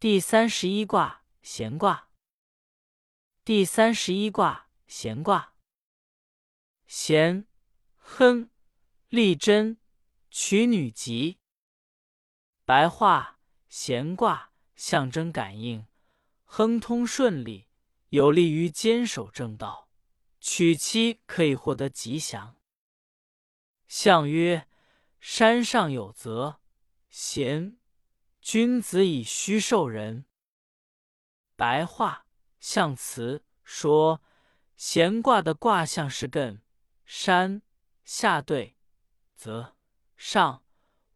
第三十一卦闲卦。第三十一卦闲卦。闲，亨，利贞，娶女吉。白话：闲卦象征感应，亨通顺利，有利于坚守正道。娶妻可以获得吉祥。象曰：山上有泽，闲。君子以虚受人。白话象辞说，闲卦的卦象是艮山下对泽上，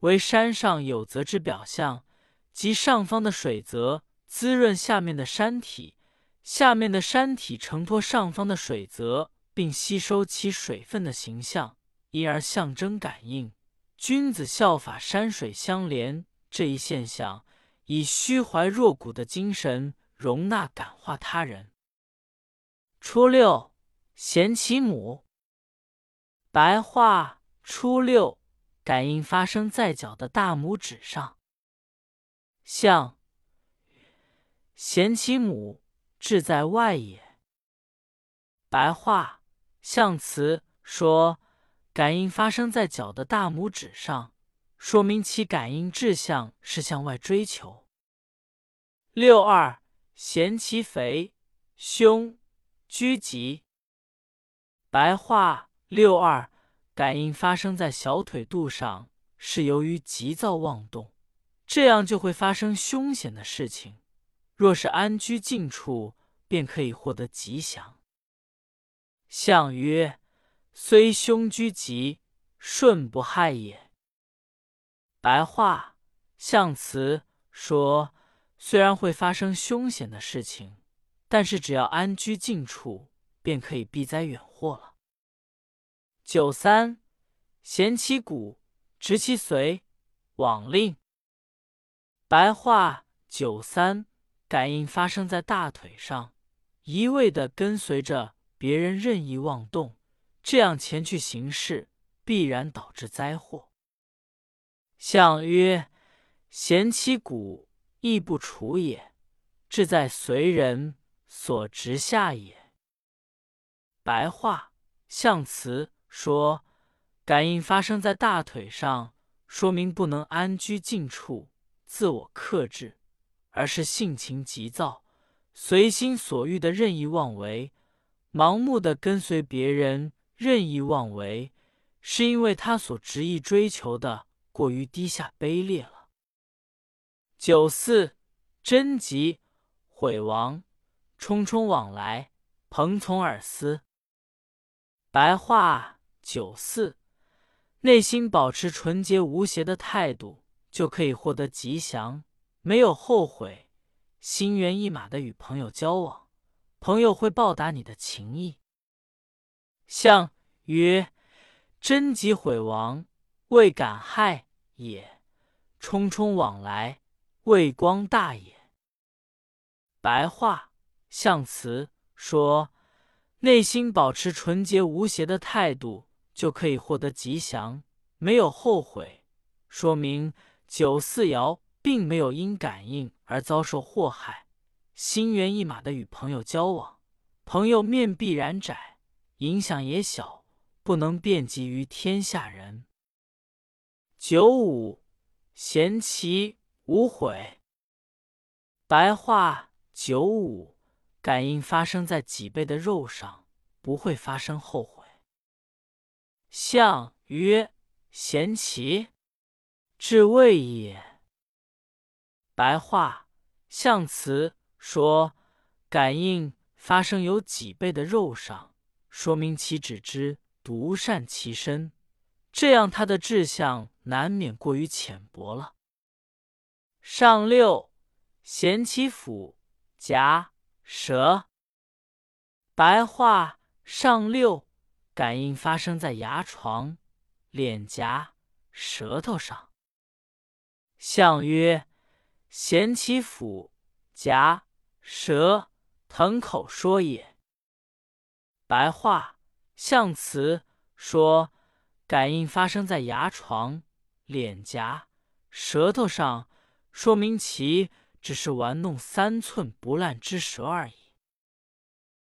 为山上有泽之表象，即上方的水泽滋润下面的山体，下面的山体承托上方的水泽，并吸收其水分的形象，因而象征感应。君子效法山水相连。这一现象以虚怀若谷的精神容纳感化他人。初六，贤其母。白话：初六，感应发生在脚的大拇指上。象：贤其母，志在外也。白话：象辞说，感应发生在脚的大拇指上。说明其感应志向是向外追求。六二，嫌其肥，凶居吉。白话：六二，感应发生在小腿肚上，是由于急躁妄动，这样就会发生凶险的事情。若是安居静处，便可以获得吉祥。象曰：虽凶居吉，顺不害也。白话象辞说：虽然会发生凶险的事情，但是只要安居静处，便可以避灾远祸了。九三，咸其骨，直其髓，往令。白话：九三，感应发生在大腿上，一味的跟随着别人任意妄动，这样前去行事，必然导致灾祸。象曰：贤其骨，亦不处也；志在随人所直下也。白话象辞说，感应发生在大腿上，说明不能安居静处，自我克制，而是性情急躁，随心所欲的任意妄为，盲目的跟随别人任意妄为，是因为他所执意追求的。过于低下卑劣了。九四，贞吉，毁亡，匆匆往来，朋从耳思。白话：九四，内心保持纯洁无邪的态度，就可以获得吉祥，没有后悔，心猿意马的与朋友交往，朋友会报答你的情谊。象曰：贞吉毁亡。未敢害也，匆匆往来，未光大也。白话象辞说，内心保持纯洁无邪的态度，就可以获得吉祥，没有后悔，说明九四爻并没有因感应而遭受祸害。心猿意马的与朋友交往，朋友面必然窄，影响也小，不能遍及于天下人。九五，贤其无悔。白话：九五，感应发生在脊背的肉上，不会发生后悔。象曰：贤其，至位也。白话象辞说，感应发生有脊背的肉上，说明其只知独善其身。这样，他的志向难免过于浅薄了。上六，咸其腹，夹舌。白话：上六，感应发生在牙床、脸颊、舌头上。象曰：咸其腹，夹舌，腾口说也。白话象辞说。感应发生在牙床、脸颊、舌头上，说明其只是玩弄三寸不烂之舌而已。